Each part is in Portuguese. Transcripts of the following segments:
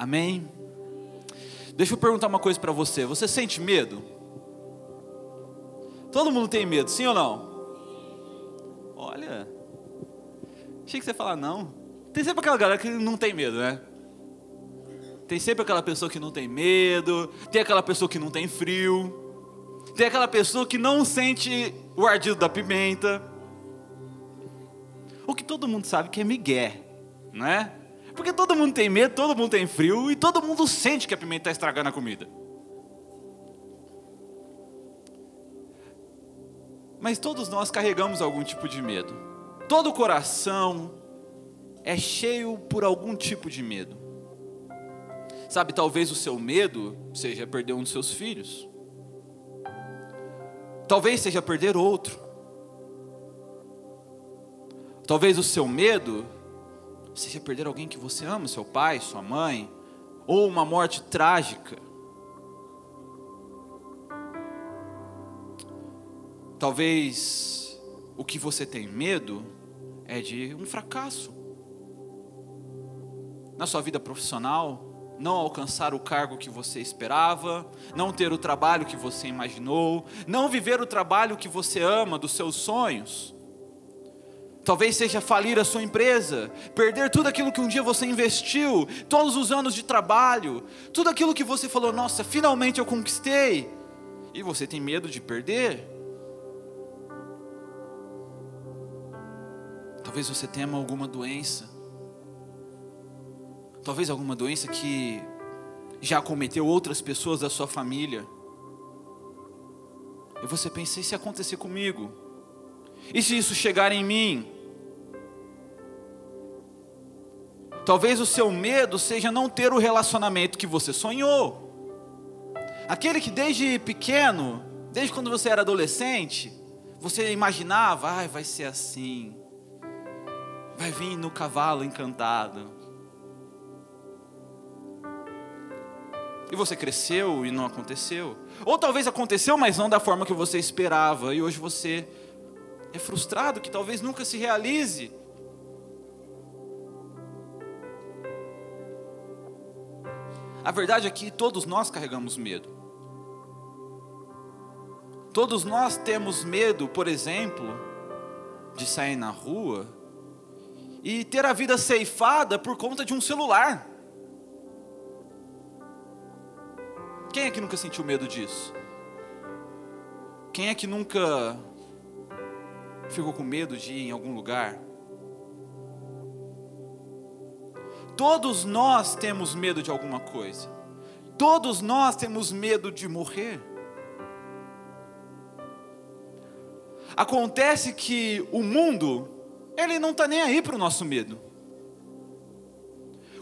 Amém? Deixa eu perguntar uma coisa para você: você sente medo? Todo mundo tem medo, sim ou não? Olha, achei que você ia falar não. Tem sempre aquela galera que não tem medo, né? Tem sempre aquela pessoa que não tem medo, tem aquela pessoa que não tem frio, tem aquela pessoa que não sente o ardido da pimenta. O que todo mundo sabe que é migué, não é? Porque todo mundo tem medo, todo mundo tem frio e todo mundo sente que a pimenta está estragando a comida. Mas todos nós carregamos algum tipo de medo. Todo coração é cheio por algum tipo de medo. Sabe, talvez o seu medo seja perder um dos seus filhos. Talvez seja perder outro. Talvez o seu medo seja perder alguém que você ama, seu pai, sua mãe, ou uma morte trágica. Talvez o que você tem medo é de um fracasso na sua vida profissional, não alcançar o cargo que você esperava, não ter o trabalho que você imaginou, não viver o trabalho que você ama, dos seus sonhos. Talvez seja falir a sua empresa, perder tudo aquilo que um dia você investiu, todos os anos de trabalho, tudo aquilo que você falou, nossa, finalmente eu conquistei, e você tem medo de perder. Talvez você tema alguma doença, talvez alguma doença que já cometeu outras pessoas da sua família, e você pensa, e se acontecer comigo? E se isso chegar em mim? Talvez o seu medo seja não ter o relacionamento que você sonhou. Aquele que desde pequeno, desde quando você era adolescente, você imaginava, ai, vai ser assim. Vai vir no cavalo encantado. E você cresceu e não aconteceu. Ou talvez aconteceu, mas não da forma que você esperava. E hoje você é frustrado que talvez nunca se realize. A verdade é que todos nós carregamos medo. Todos nós temos medo, por exemplo, de sair na rua e ter a vida ceifada por conta de um celular. Quem é que nunca sentiu medo disso? Quem é que nunca ficou com medo de ir em algum lugar? Todos nós temos medo de alguma coisa. Todos nós temos medo de morrer. Acontece que o mundo, ele não está nem aí para o nosso medo.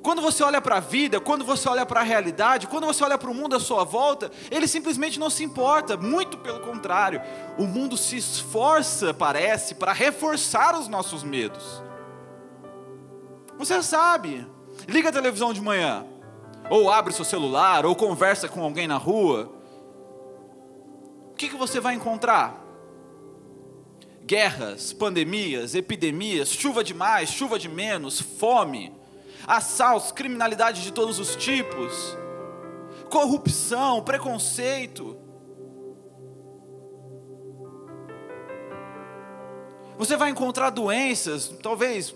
Quando você olha para a vida, quando você olha para a realidade, quando você olha para o mundo à sua volta, ele simplesmente não se importa, muito pelo contrário. O mundo se esforça, parece, para reforçar os nossos medos. Você sabe, liga a televisão de manhã, ou abre seu celular, ou conversa com alguém na rua. O que, que você vai encontrar? Guerras, pandemias, epidemias, chuva de mais, chuva de menos, fome assaltos, criminalidade de todos os tipos, corrupção, preconceito. Você vai encontrar doenças, talvez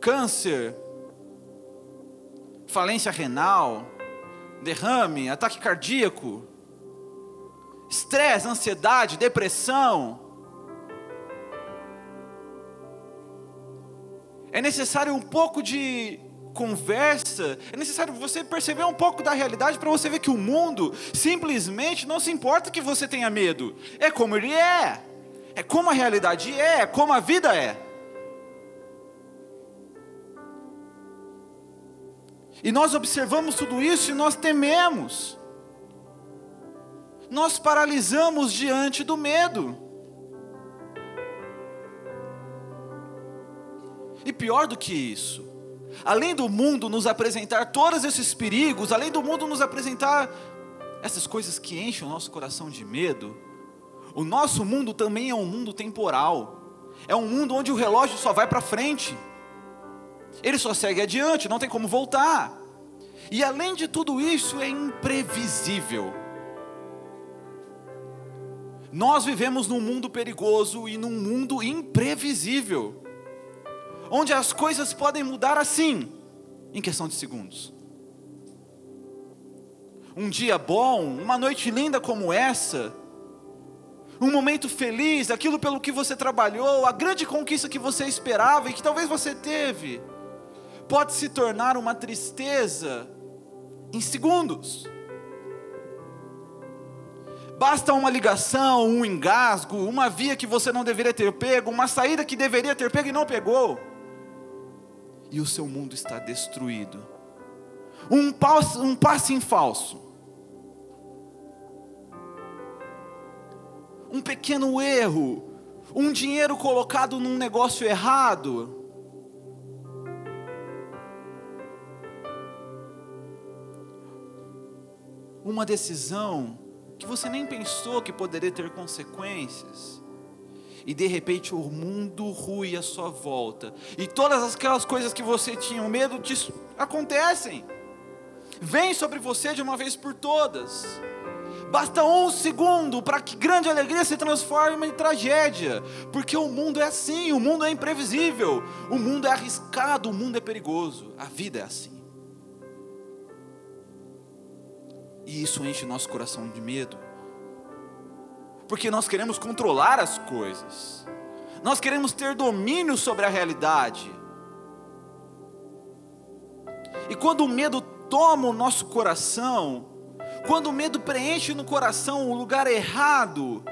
câncer, falência renal, derrame, ataque cardíaco, estresse, ansiedade, depressão. é necessário um pouco de conversa, é necessário você perceber um pouco da realidade para você ver que o mundo simplesmente não se importa que você tenha medo. É como ele é. É como a realidade é, é como a vida é. E nós observamos tudo isso e nós tememos. Nós paralisamos diante do medo. E pior do que isso, além do mundo nos apresentar todos esses perigos, além do mundo nos apresentar essas coisas que enchem o nosso coração de medo, o nosso mundo também é um mundo temporal. É um mundo onde o relógio só vai para frente. Ele só segue adiante, não tem como voltar. E além de tudo isso, é imprevisível. Nós vivemos num mundo perigoso e num mundo imprevisível, onde as coisas podem mudar assim, em questão de segundos. Um dia bom, uma noite linda como essa, um momento feliz, aquilo pelo que você trabalhou, a grande conquista que você esperava e que talvez você teve, pode se tornar uma tristeza em segundos. Basta uma ligação, um engasgo, uma via que você não deveria ter pego, uma saída que deveria ter pego e não pegou. E o seu mundo está destruído. Um passe, um passe em falso. Um pequeno erro. Um dinheiro colocado num negócio errado. Uma decisão que você nem pensou que poderia ter consequências. E de repente o mundo rui à sua volta. E todas aquelas coisas que você tinha medo de acontecem. Vem sobre você de uma vez por todas. Basta um segundo para que grande alegria se transforme em tragédia. Porque o mundo é assim, o mundo é imprevisível, o mundo é arriscado, o mundo é perigoso. A vida é assim. E isso enche nosso coração de medo. Porque nós queremos controlar as coisas. Nós queremos ter domínio sobre a realidade. E quando o medo toma o nosso coração, quando o medo preenche no coração o lugar errado,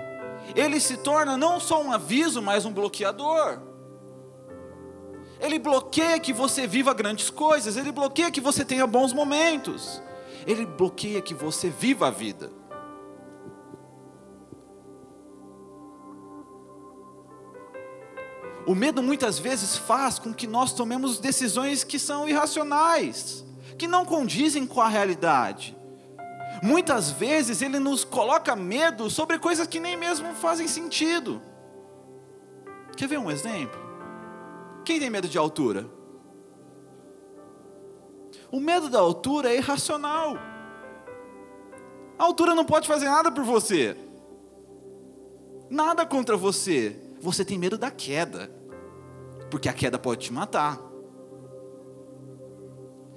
ele se torna não só um aviso, mas um bloqueador. Ele bloqueia que você viva grandes coisas, ele bloqueia que você tenha bons momentos ele bloqueia que você viva a vida. O medo muitas vezes faz com que nós tomemos decisões que são irracionais, que não condizem com a realidade. Muitas vezes ele nos coloca medo sobre coisas que nem mesmo fazem sentido. Quer ver um exemplo? Quem tem medo de altura? O medo da altura é irracional. A altura não pode fazer nada por você. Nada contra você. Você tem medo da queda. Porque a queda pode te matar.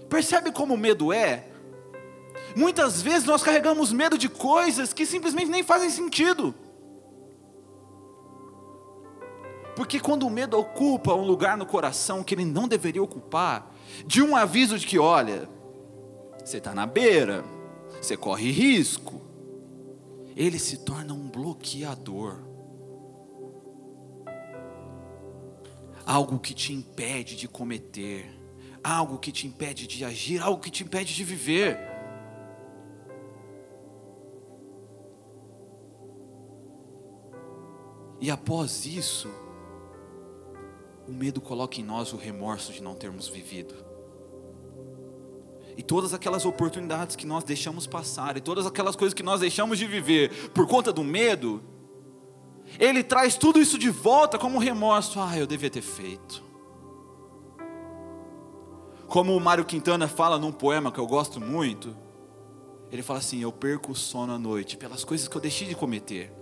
Percebe como o medo é? Muitas vezes nós carregamos medo de coisas que simplesmente nem fazem sentido. Porque quando o medo ocupa um lugar no coração que ele não deveria ocupar, de um aviso de que, olha, você está na beira, você corre risco, ele se torna um bloqueador. Algo que te impede de cometer, algo que te impede de agir, algo que te impede de viver. E após isso, o medo coloca em nós o remorso de não termos vivido. E todas aquelas oportunidades que nós deixamos passar, e todas aquelas coisas que nós deixamos de viver por conta do medo, ele traz tudo isso de volta como remorso. Ah, eu devia ter feito. Como o Mário Quintana fala num poema que eu gosto muito, ele fala assim: Eu perco o sono à noite pelas coisas que eu deixei de cometer.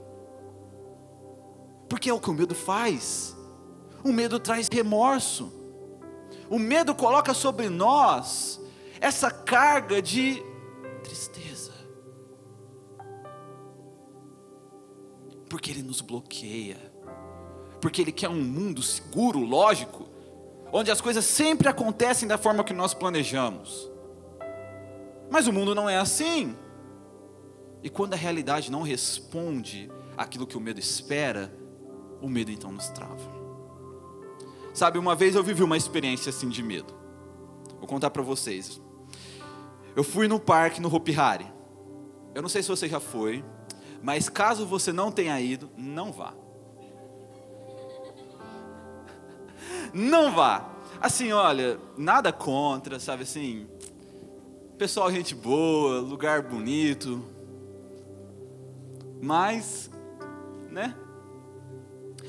Porque é o que o medo faz. O medo traz remorso. O medo coloca sobre nós essa carga de tristeza. Porque ele nos bloqueia. Porque ele quer um mundo seguro, lógico, onde as coisas sempre acontecem da forma que nós planejamos. Mas o mundo não é assim. E quando a realidade não responde aquilo que o medo espera, o medo então nos trava. Sabe, uma vez eu vivi uma experiência assim de medo. Vou contar para vocês. Eu fui no parque no Hopi Hari. Eu não sei se você já foi, mas caso você não tenha ido, não vá. Não vá. Assim, olha, nada contra, sabe assim. Pessoal, gente boa, lugar bonito. Mas, né?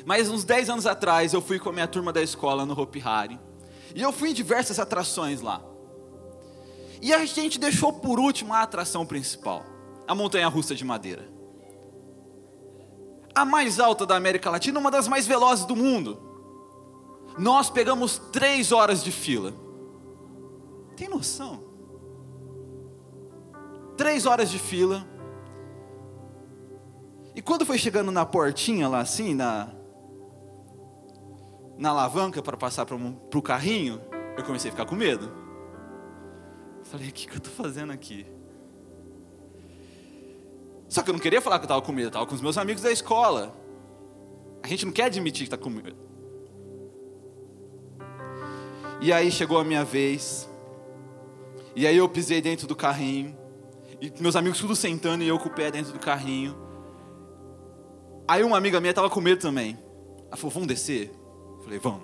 Mas uns 10 anos atrás eu fui com a minha turma da escola no Hopi Hari. E eu fui em diversas atrações lá. E a gente deixou por último a atração principal, a montanha russa de madeira. A mais alta da América Latina, uma das mais velozes do mundo. Nós pegamos três horas de fila. Tem noção? Três horas de fila. E quando foi chegando na portinha lá assim, na, na alavanca para passar para o carrinho, eu comecei a ficar com medo. Falei, o que, que eu estou fazendo aqui? Só que eu não queria falar que eu estava com medo, eu estava com os meus amigos da escola. A gente não quer admitir que está com medo. E aí chegou a minha vez. E aí eu pisei dentro do carrinho. E meus amigos tudo sentando e eu com o pé dentro do carrinho. Aí uma amiga minha estava com medo também. Ela falou, vamos descer? Eu falei, vamos.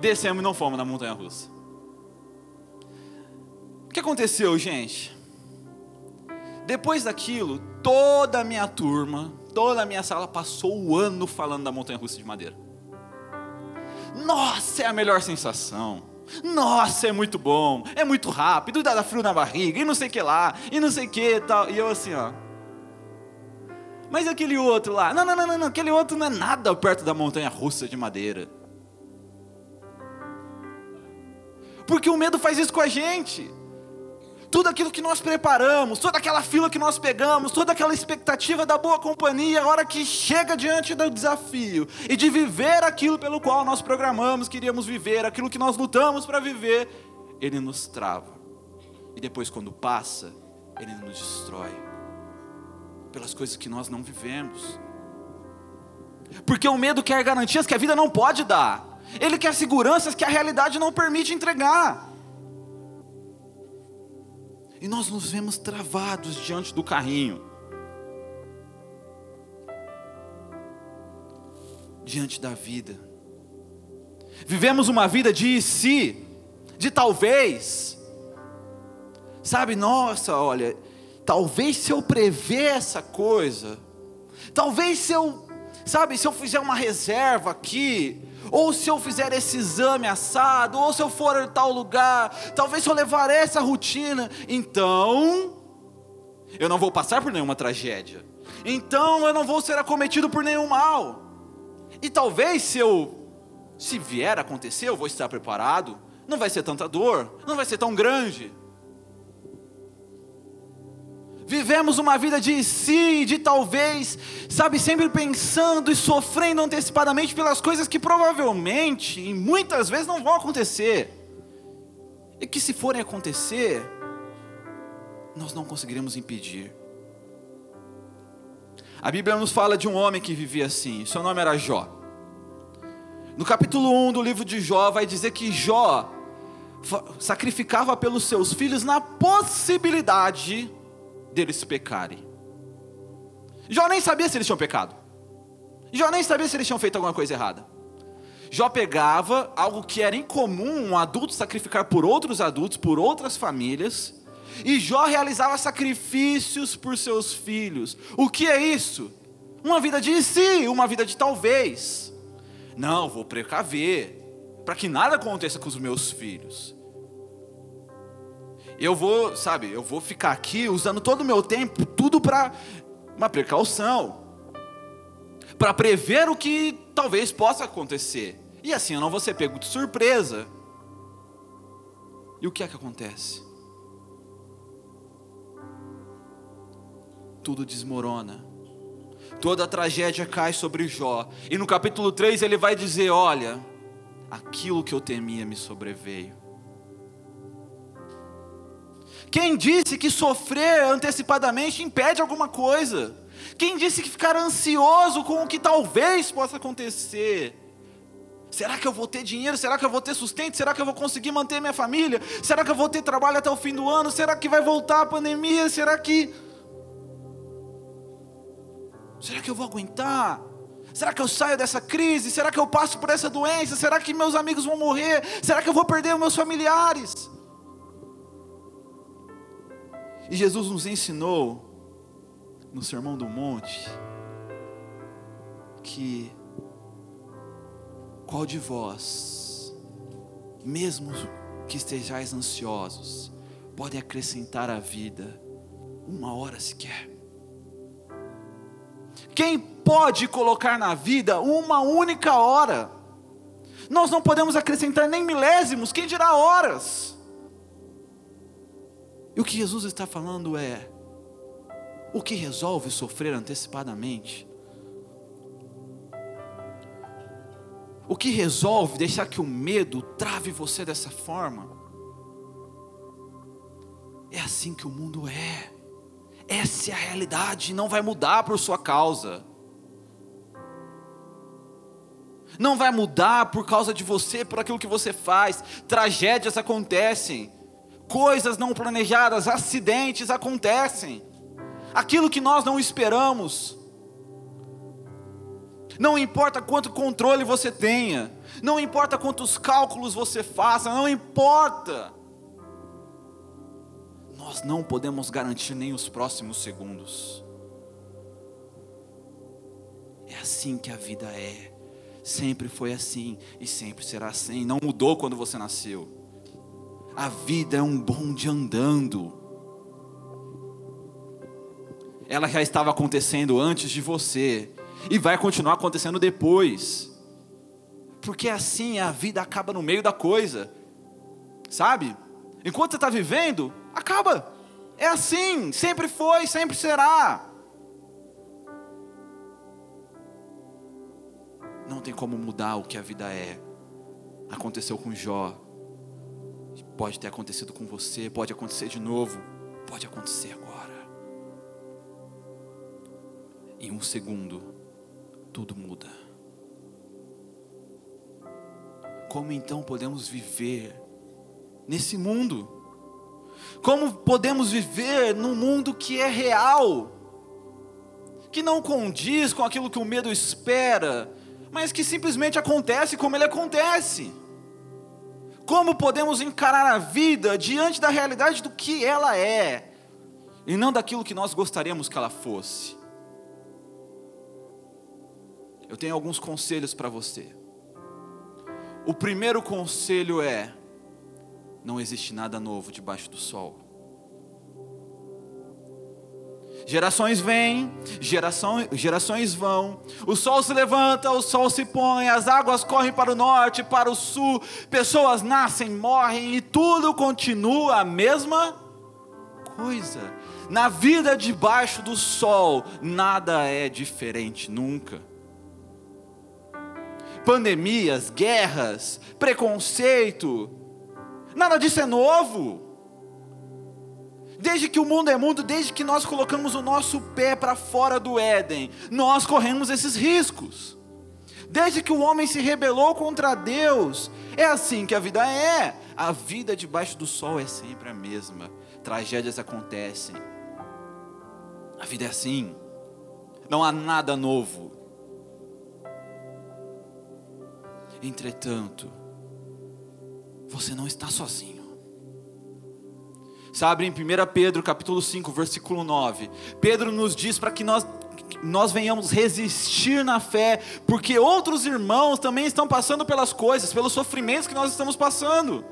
Descemos e não fomos na montanha russa. O que aconteceu, gente? Depois daquilo, toda a minha turma, toda a minha sala passou o ano falando da montanha russa de madeira. Nossa, é a melhor sensação. Nossa, é muito bom, é muito rápido, dá frio na barriga, e não sei o que lá, e não sei o que tal. E eu assim, ó. Mas aquele outro lá? Não, não, não, não, aquele outro não é nada perto da montanha russa de madeira. Porque o medo faz isso com a gente tudo aquilo que nós preparamos, toda aquela fila que nós pegamos, toda aquela expectativa da boa companhia, a hora que chega diante do desafio e de viver aquilo pelo qual nós programamos, queríamos viver, aquilo que nós lutamos para viver, ele nos trava. E depois, quando passa, ele nos destrói pelas coisas que nós não vivemos. Porque o medo quer garantias que a vida não pode dar. Ele quer seguranças que a realidade não permite entregar. E nós nos vemos travados diante do carrinho. Diante da vida. Vivemos uma vida de si, de talvez. Sabe, nossa, olha, talvez se eu prever essa coisa, talvez se eu, sabe, se eu fizer uma reserva aqui, ou se eu fizer esse exame assado, ou se eu for em tal lugar, talvez se eu levar essa rotina, então eu não vou passar por nenhuma tragédia. Então eu não vou ser acometido por nenhum mal. E talvez se eu se vier a acontecer, eu vou estar preparado, não vai ser tanta dor, não vai ser tão grande. Vivemos uma vida de si, de talvez, sabe, sempre pensando e sofrendo antecipadamente pelas coisas que provavelmente e muitas vezes não vão acontecer. E que se forem acontecer, nós não conseguiremos impedir. A Bíblia nos fala de um homem que vivia assim, seu nome era Jó. No capítulo 1 do livro de Jó, vai dizer que Jó sacrificava pelos seus filhos na possibilidade deles pecarem. Jó nem sabia se eles tinham pecado. Jó nem sabia se eles tinham feito alguma coisa errada. Jó pegava algo que era incomum um adulto sacrificar por outros adultos, por outras famílias, e Jó realizava sacrifícios por seus filhos. O que é isso? Uma vida de si, uma vida de talvez. Não, vou precaver, para que nada aconteça com os meus filhos eu vou, sabe, eu vou ficar aqui usando todo o meu tempo, tudo para uma precaução, para prever o que talvez possa acontecer. E assim eu não vou ser pego de surpresa. E o que é que acontece? Tudo desmorona. Toda a tragédia cai sobre Jó. E no capítulo 3 ele vai dizer: Olha, aquilo que eu temia me sobreveio. Quem disse que sofrer antecipadamente impede alguma coisa? Quem disse que ficar ansioso com o que talvez possa acontecer? Será que eu vou ter dinheiro? Será que eu vou ter sustento? Será que eu vou conseguir manter minha família? Será que eu vou ter trabalho até o fim do ano? Será que vai voltar a pandemia? Será que. Será que eu vou aguentar? Será que eu saio dessa crise? Será que eu passo por essa doença? Será que meus amigos vão morrer? Será que eu vou perder meus familiares? E Jesus nos ensinou no Sermão do Monte que qual de vós, mesmo que estejais ansiosos, pode acrescentar à vida uma hora sequer. Quem pode colocar na vida uma única hora? Nós não podemos acrescentar nem milésimos, quem dirá horas? E o que Jesus está falando é: o que resolve sofrer antecipadamente? O que resolve deixar que o medo trave você dessa forma? É assim que o mundo é. Essa é a realidade, não vai mudar por sua causa. Não vai mudar por causa de você, por aquilo que você faz. Tragédias acontecem, coisas não planejadas, acidentes acontecem. Aquilo que nós não esperamos. Não importa quanto controle você tenha, não importa quantos cálculos você faça, não importa nós não podemos garantir nem os próximos segundos. É assim que a vida é. Sempre foi assim e sempre será assim. Não mudou quando você nasceu. A vida é um bonde andando. Ela já estava acontecendo antes de você e vai continuar acontecendo depois. Porque assim a vida acaba no meio da coisa. Sabe? Enquanto você está vivendo, acaba. É assim, sempre foi, sempre será. Não tem como mudar o que a vida é. Aconteceu com Jó. Pode ter acontecido com você, pode acontecer de novo, pode acontecer agora. Em um segundo, tudo muda. Como então podemos viver nesse mundo? Como podemos viver num mundo que é real, que não condiz com aquilo que o medo espera, mas que simplesmente acontece como ele acontece? Como podemos encarar a vida diante da realidade do que ela é, e não daquilo que nós gostaríamos que ela fosse? Eu tenho alguns conselhos para você. O primeiro conselho é: não existe nada novo debaixo do sol. Gerações vêm, gerações vão, o sol se levanta, o sol se põe, as águas correm para o norte, para o sul, pessoas nascem, morrem e tudo continua a mesma coisa. Na vida debaixo do sol, nada é diferente, nunca. Pandemias, guerras, preconceito, Nada disso é novo. Desde que o mundo é mundo, desde que nós colocamos o nosso pé para fora do Éden, nós corremos esses riscos. Desde que o homem se rebelou contra Deus, é assim que a vida é. A vida debaixo do sol é sempre a mesma. Tragédias acontecem. A vida é assim. Não há nada novo. Entretanto, você não está sozinho. Sabe, em 1 Pedro capítulo 5, versículo 9, Pedro nos diz para que nós, nós venhamos resistir na fé, porque outros irmãos também estão passando pelas coisas, pelos sofrimentos que nós estamos passando.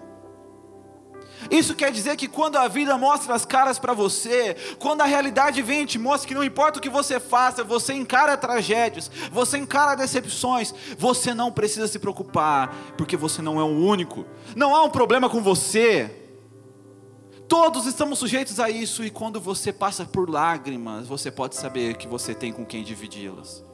Isso quer dizer que quando a vida mostra as caras para você, quando a realidade vem e te mostra que não importa o que você faça, você encara tragédias, você encara decepções, você não precisa se preocupar, porque você não é o único. Não há um problema com você. Todos estamos sujeitos a isso, e quando você passa por lágrimas, você pode saber que você tem com quem dividi-las.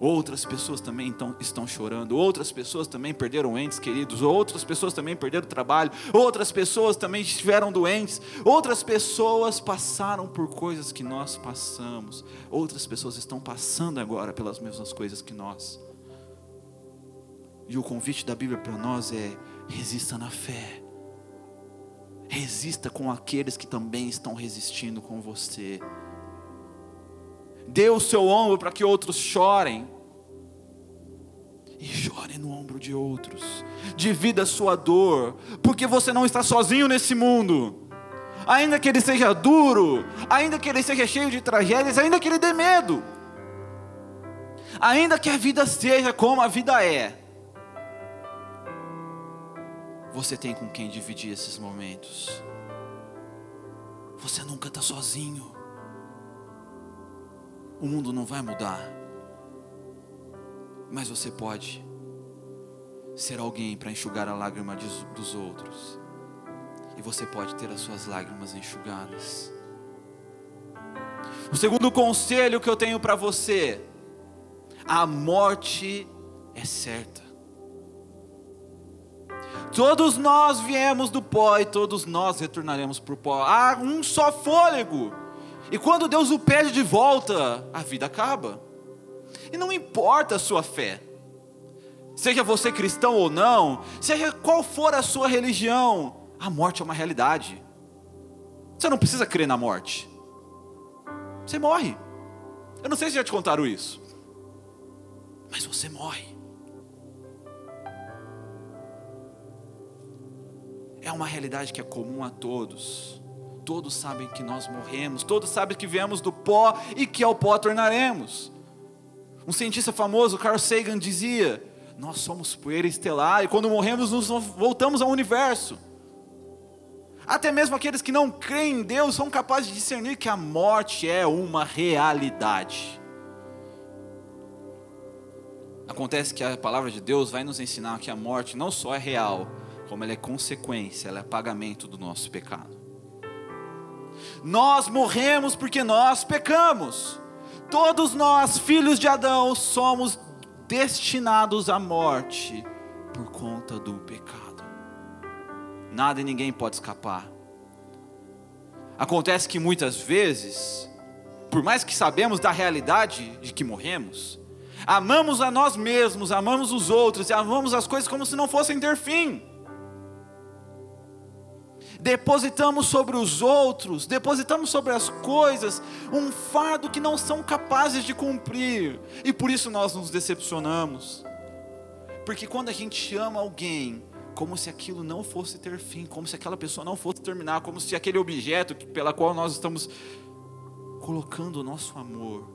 Outras pessoas também então, estão chorando, outras pessoas também perderam entes queridos, outras pessoas também perderam trabalho, outras pessoas também estiveram doentes, outras pessoas passaram por coisas que nós passamos, outras pessoas estão passando agora pelas mesmas coisas que nós. E o convite da Bíblia para nós é: resista na fé, resista com aqueles que também estão resistindo com você. Dê o seu ombro para que outros chorem. E chore no ombro de outros. Divida a sua dor, porque você não está sozinho nesse mundo. Ainda que ele seja duro, ainda que ele seja cheio de tragédias, ainda que ele dê medo. Ainda que a vida seja como a vida é. Você tem com quem dividir esses momentos. Você nunca está sozinho. O mundo não vai mudar, mas você pode ser alguém para enxugar a lágrima dos outros, e você pode ter as suas lágrimas enxugadas. O segundo conselho que eu tenho para você: a morte é certa. Todos nós viemos do pó e todos nós retornaremos para o pó. Há um só fôlego. E quando Deus o pede de volta, a vida acaba. E não importa a sua fé, seja você cristão ou não, seja qual for a sua religião, a morte é uma realidade. Você não precisa crer na morte. Você morre. Eu não sei se já te contaram isso, mas você morre. É uma realidade que é comum a todos. Todos sabem que nós morremos, todos sabem que viemos do pó e que ao pó tornaremos. Um cientista famoso, Carl Sagan, dizia: Nós somos poeira estelar e quando morremos nos voltamos ao universo. Até mesmo aqueles que não creem em Deus são capazes de discernir que a morte é uma realidade. Acontece que a palavra de Deus vai nos ensinar que a morte não só é real, como ela é consequência, ela é pagamento do nosso pecado. Nós morremos porque nós pecamos. Todos nós, filhos de Adão, somos destinados à morte por conta do pecado. Nada e ninguém pode escapar. Acontece que muitas vezes, por mais que sabemos da realidade de que morremos, amamos a nós mesmos, amamos os outros e amamos as coisas como se não fossem ter fim depositamos sobre os outros, depositamos sobre as coisas um fardo que não são capazes de cumprir, e por isso nós nos decepcionamos. Porque quando a gente ama alguém, como se aquilo não fosse ter fim, como se aquela pessoa não fosse terminar, como se aquele objeto pela qual nós estamos colocando o nosso amor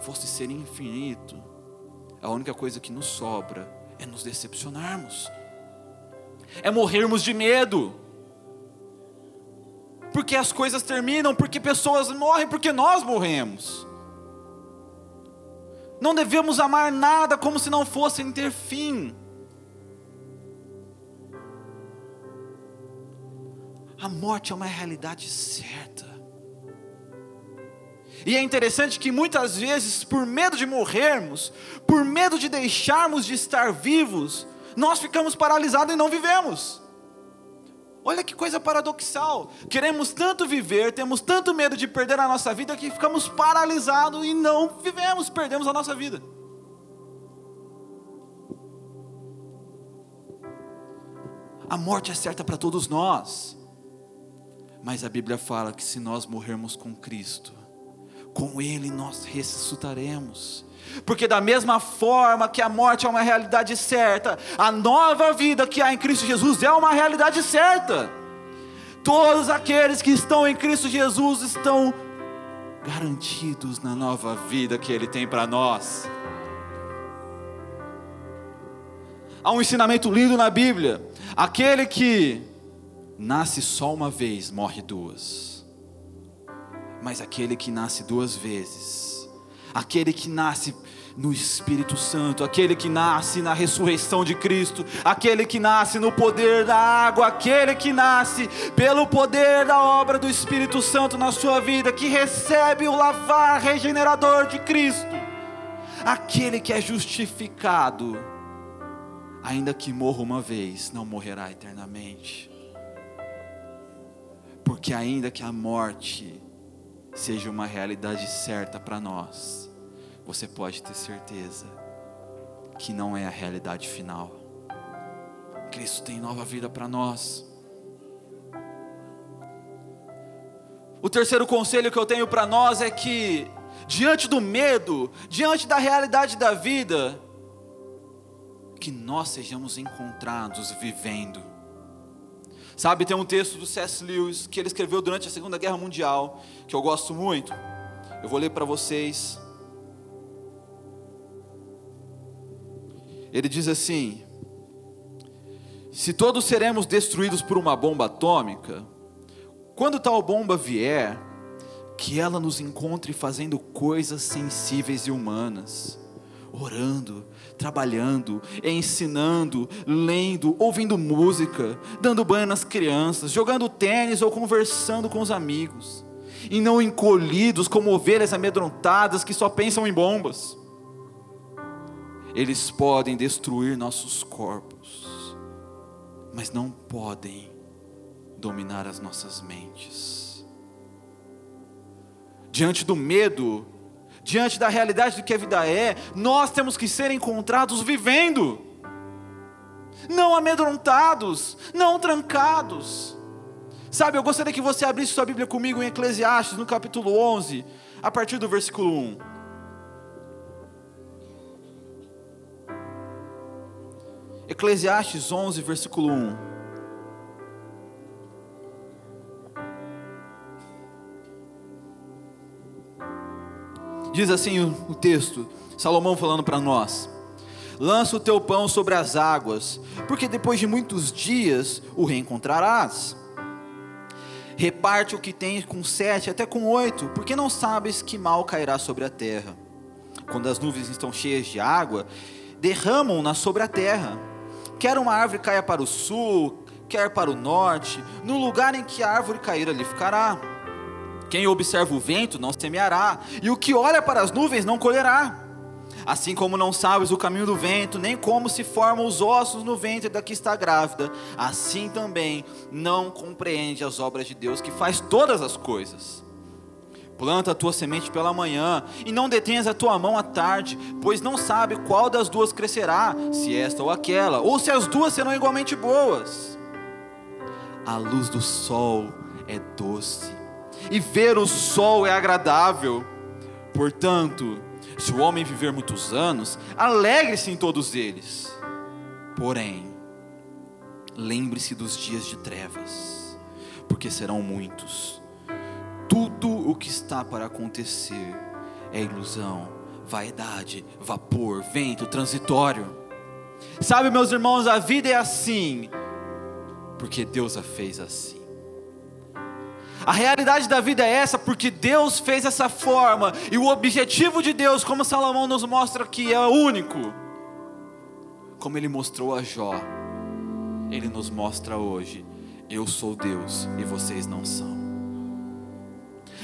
fosse ser infinito, a única coisa que nos sobra é nos decepcionarmos, é morrermos de medo porque as coisas terminam, porque pessoas morrem, porque nós morremos. Não devemos amar nada como se não fossem ter fim. A morte é uma realidade certa. E é interessante que muitas vezes, por medo de morrermos, por medo de deixarmos de estar vivos, nós ficamos paralisados e não vivemos. Olha que coisa paradoxal. Queremos tanto viver, temos tanto medo de perder a nossa vida que ficamos paralisados e não vivemos, perdemos a nossa vida. A morte é certa para todos nós. Mas a Bíblia fala que se nós morrermos com Cristo, com Ele nós ressuscitaremos. Porque, da mesma forma que a morte é uma realidade certa, a nova vida que há em Cristo Jesus é uma realidade certa. Todos aqueles que estão em Cristo Jesus estão garantidos na nova vida que Ele tem para nós. Há um ensinamento lindo na Bíblia: aquele que nasce só uma vez morre duas, mas aquele que nasce duas vezes, aquele que nasce no Espírito Santo, aquele que nasce na ressurreição de Cristo, aquele que nasce no poder da água, aquele que nasce pelo poder da obra do Espírito Santo na sua vida, que recebe o lavar regenerador de Cristo, aquele que é justificado, ainda que morra uma vez, não morrerá eternamente. Porque ainda que a morte seja uma realidade certa para nós, você pode ter certeza que não é a realidade final. Cristo tem nova vida para nós. O terceiro conselho que eu tenho para nós é que, diante do medo, diante da realidade da vida, que nós sejamos encontrados vivendo. Sabe, tem um texto do C.S. Lewis que ele escreveu durante a Segunda Guerra Mundial, que eu gosto muito. Eu vou ler para vocês. Ele diz assim: Se todos seremos destruídos por uma bomba atômica, Quando tal bomba vier, que ela nos encontre fazendo coisas sensíveis e humanas, orando, trabalhando, ensinando, lendo, ouvindo música, dando banho nas crianças, jogando tênis ou conversando com os amigos, e não encolhidos como ovelhas amedrontadas que só pensam em bombas. Eles podem destruir nossos corpos, mas não podem dominar as nossas mentes. Diante do medo, diante da realidade do que a vida é, nós temos que ser encontrados vivendo, não amedrontados, não trancados. Sabe, eu gostaria que você abrisse sua Bíblia comigo em Eclesiastes, no capítulo 11, a partir do versículo 1. Eclesiastes 11, versículo 1. Diz assim o, texto, Salomão falando para nós: Lança o teu pão sobre as águas, porque depois de muitos dias o reencontrarás. Reparte o que tens com sete, até com oito, porque não sabes que mal cairá sobre a terra. Quando as nuvens estão cheias de água, derramam-na sobre a terra. Quer uma árvore caia para o sul, quer para o norte, no lugar em que a árvore cair ali ficará. Quem observa o vento não semeará, e o que olha para as nuvens não colherá. Assim como não sabes o caminho do vento, nem como se formam os ossos no ventre da que está grávida, assim também não compreende as obras de Deus que faz todas as coisas. Planta a tua semente pela manhã, e não detenhas a tua mão à tarde, pois não sabe qual das duas crescerá, se esta ou aquela, ou se as duas serão igualmente boas. A luz do sol é doce e ver o sol é agradável. Portanto, se o homem viver muitos anos, alegre-se em todos eles. Porém, lembre-se dos dias de trevas, porque serão muitos. Tudo o que está para acontecer é ilusão, vaidade, vapor, vento transitório. Sabe, meus irmãos, a vida é assim, porque Deus a fez assim. A realidade da vida é essa porque Deus fez essa forma e o objetivo de Deus, como Salomão nos mostra aqui, é único. Como ele mostrou a Jó, ele nos mostra hoje: eu sou Deus e vocês não são.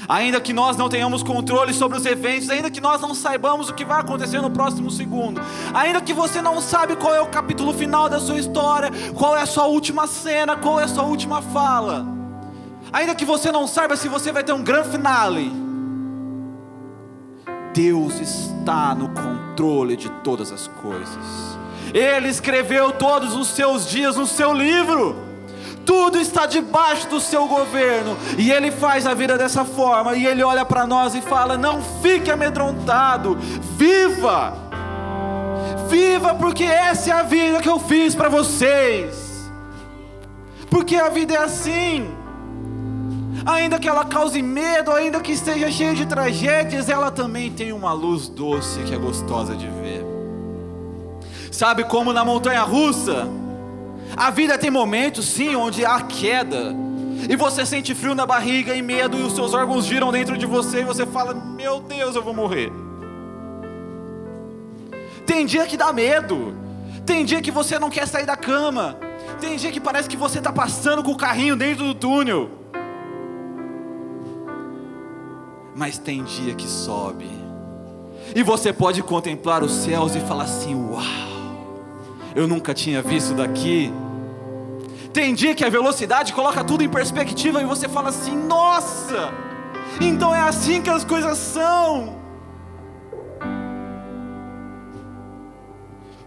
Ainda que nós não tenhamos controle sobre os eventos, ainda que nós não saibamos o que vai acontecer no próximo segundo, ainda que você não sabe qual é o capítulo final da sua história, qual é a sua última cena, qual é a sua última fala, Ainda que você não saiba se você vai ter um grande finale, Deus está no controle de todas as coisas. Ele escreveu todos os seus dias no seu livro. Tudo está debaixo do seu governo e ele faz a vida dessa forma. E ele olha para nós e fala: Não fique amedrontado, viva, viva, porque essa é a vida que eu fiz para vocês. Porque a vida é assim ainda que ela cause medo, ainda que esteja cheia de tragédias, ela também tem uma luz doce que é gostosa de ver. Sabe como na montanha russa? A vida tem momentos, sim, onde há queda, e você sente frio na barriga e medo, e os seus órgãos giram dentro de você, e você fala: Meu Deus, eu vou morrer. Tem dia que dá medo, tem dia que você não quer sair da cama, tem dia que parece que você está passando com o carrinho dentro do túnel. mas tem dia que sobe. E você pode contemplar os céus e falar assim: Uau, eu nunca tinha visto daqui. Tem dia que a velocidade coloca tudo em perspectiva e você fala assim: Nossa, então é assim que as coisas são.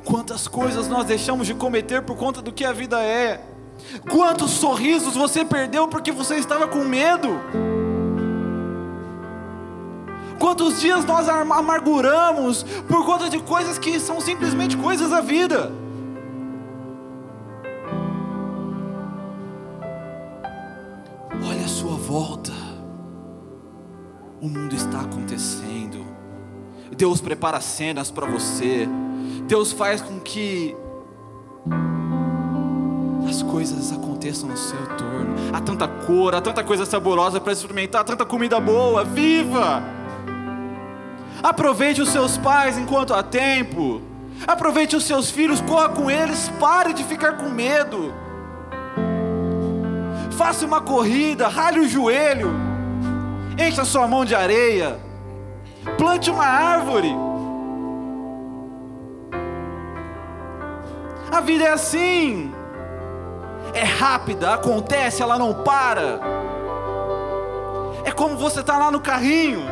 Quantas coisas nós deixamos de cometer por conta do que a vida é. Quantos sorrisos você perdeu porque você estava com medo? Quantos dias nós amarguramos por conta de coisas que são simplesmente coisas da vida? O mundo está acontecendo. Deus prepara cenas para você. Deus faz com que as coisas aconteçam no seu torno. Há tanta cor, há tanta coisa saborosa para experimentar, há tanta comida boa. Viva! Aproveite os seus pais enquanto há tempo. Aproveite os seus filhos, corra com eles, pare de ficar com medo. Faça uma corrida, rale o joelho, encha sua mão de areia, plante uma árvore. A vida é assim, é rápida, acontece, ela não para. É como você está lá no carrinho,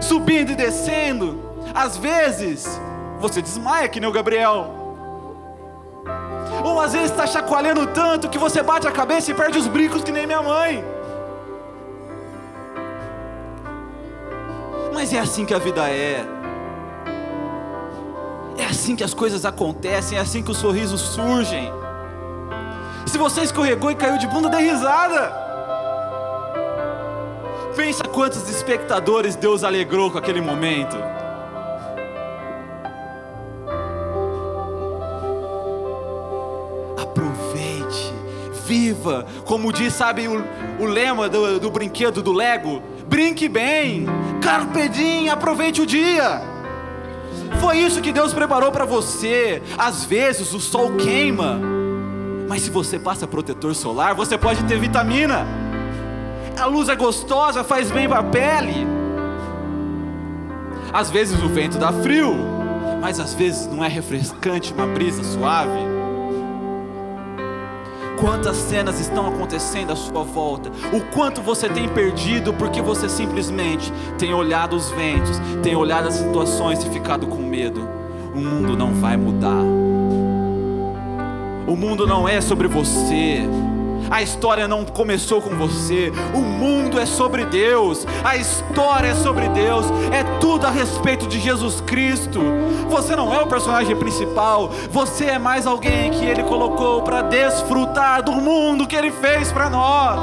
subindo e descendo, às vezes você desmaia que nem o Gabriel. Ou às vezes está chacoalhando tanto que você bate a cabeça e perde os brincos que nem minha mãe. Mas é assim que a vida é. É assim que as coisas acontecem, é assim que os sorrisos surgem. Se você escorregou e caiu de bunda, dê risada. Pensa quantos espectadores Deus alegrou com aquele momento. Aproveite, viva, como diz, sabe, o, o lema do, do brinquedo do Lego: brinque bem, carpe diem, aproveite o dia. Foi isso que Deus preparou para você. Às vezes o sol queima, mas se você passa protetor solar, você pode ter vitamina. A luz é gostosa, faz bem para a pele. Às vezes o vento dá frio, mas às vezes não é refrescante uma brisa suave. Quantas cenas estão acontecendo à sua volta? O quanto você tem perdido porque você simplesmente tem olhado os ventos, tem olhado as situações e ficado com medo. O mundo não vai mudar. O mundo não é sobre você. A história não começou com você. O mundo é sobre Deus. A história é sobre Deus. É tudo a respeito de Jesus Cristo. Você não é o personagem principal. Você é mais alguém que Ele colocou para desfrutar do mundo que Ele fez para nós.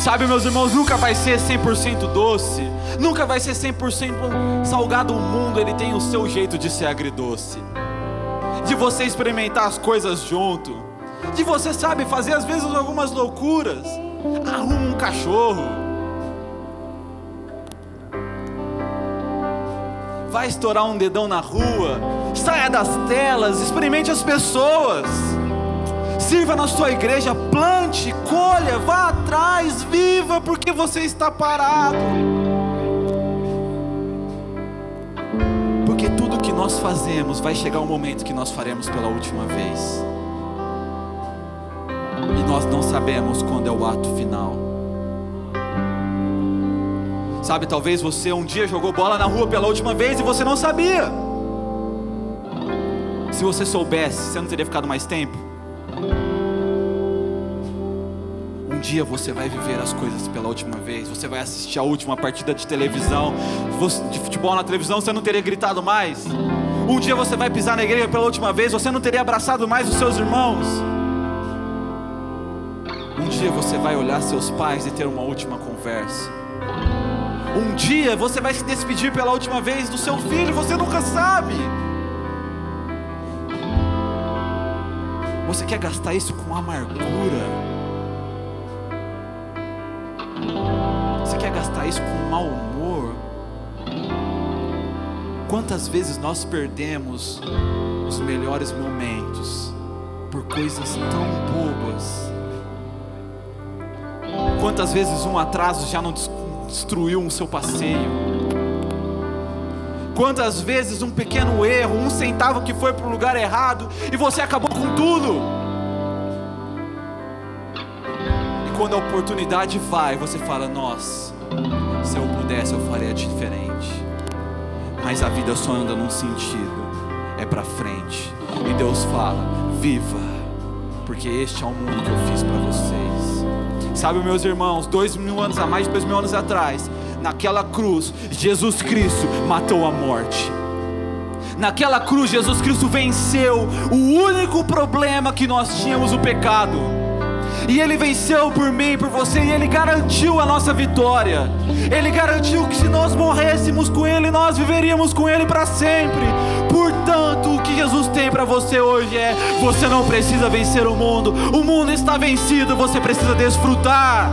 Sabe, meus irmãos, nunca vai ser 100% doce, nunca vai ser 100% salgado. O mundo ele tem o seu jeito de ser agridoce, de você experimentar as coisas junto, de você sabe fazer às vezes algumas loucuras. Arruma um cachorro, vai estourar um dedão na rua, saia das telas, experimente as pessoas. Sirva na sua igreja, plante, colha, vá atrás, viva, porque você está parado. Porque tudo que nós fazemos vai chegar um momento que nós faremos pela última vez. E nós não sabemos quando é o ato final. Sabe, talvez você um dia jogou bola na rua pela última vez e você não sabia. Se você soubesse, você não teria ficado mais tempo? Um dia você vai viver as coisas pela última vez, você vai assistir a última partida de televisão, de futebol na televisão, você não teria gritado mais. Um dia você vai pisar na igreja pela última vez, você não teria abraçado mais os seus irmãos. Um dia você vai olhar seus pais e ter uma última conversa. Um dia você vai se despedir pela última vez do seu filho, você nunca sabe. Você quer gastar isso com amargura? Você quer gastar isso com mau humor? Quantas vezes nós perdemos os melhores momentos por coisas tão bobas? Quantas vezes um atraso já não destruiu o seu passeio? Quantas vezes um pequeno erro, um centavo que foi para o lugar errado e você acabou com tudo? E quando a oportunidade vai, você fala: Nossa, se eu pudesse eu faria diferente. Mas a vida só anda num sentido, é para frente. E Deus fala: Viva, porque este é o mundo que eu fiz para vocês. Sabe, meus irmãos, dois mil anos a mais de dois mil anos atrás, naquela cruz, Jesus Cristo matou a morte. Naquela cruz, Jesus Cristo venceu o único problema que nós tínhamos, o pecado. E Ele venceu por mim e por você, e Ele garantiu a nossa vitória. Ele garantiu que se nós morrêssemos com Ele, nós viveríamos com Ele para sempre. Portanto, Jesus tem para você hoje é: você não precisa vencer o mundo, o mundo está vencido, você precisa desfrutar.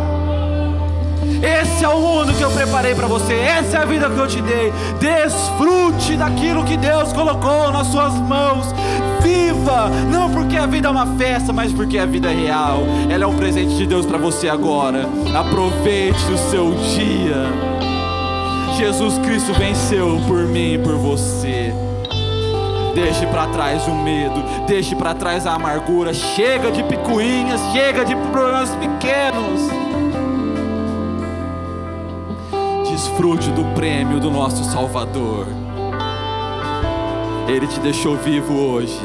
Esse é o mundo que eu preparei para você, essa é a vida que eu te dei. Desfrute daquilo que Deus colocou nas suas mãos. Viva, não porque a vida é uma festa, mas porque a vida é real. Ela é um presente de Deus para você agora. Aproveite o seu dia. Jesus Cristo venceu por mim e por você. Deixe para trás o medo, deixe para trás a amargura. Chega de picuinhas, chega de problemas pequenos. Desfrute do prêmio do nosso Salvador. Ele te deixou vivo hoje.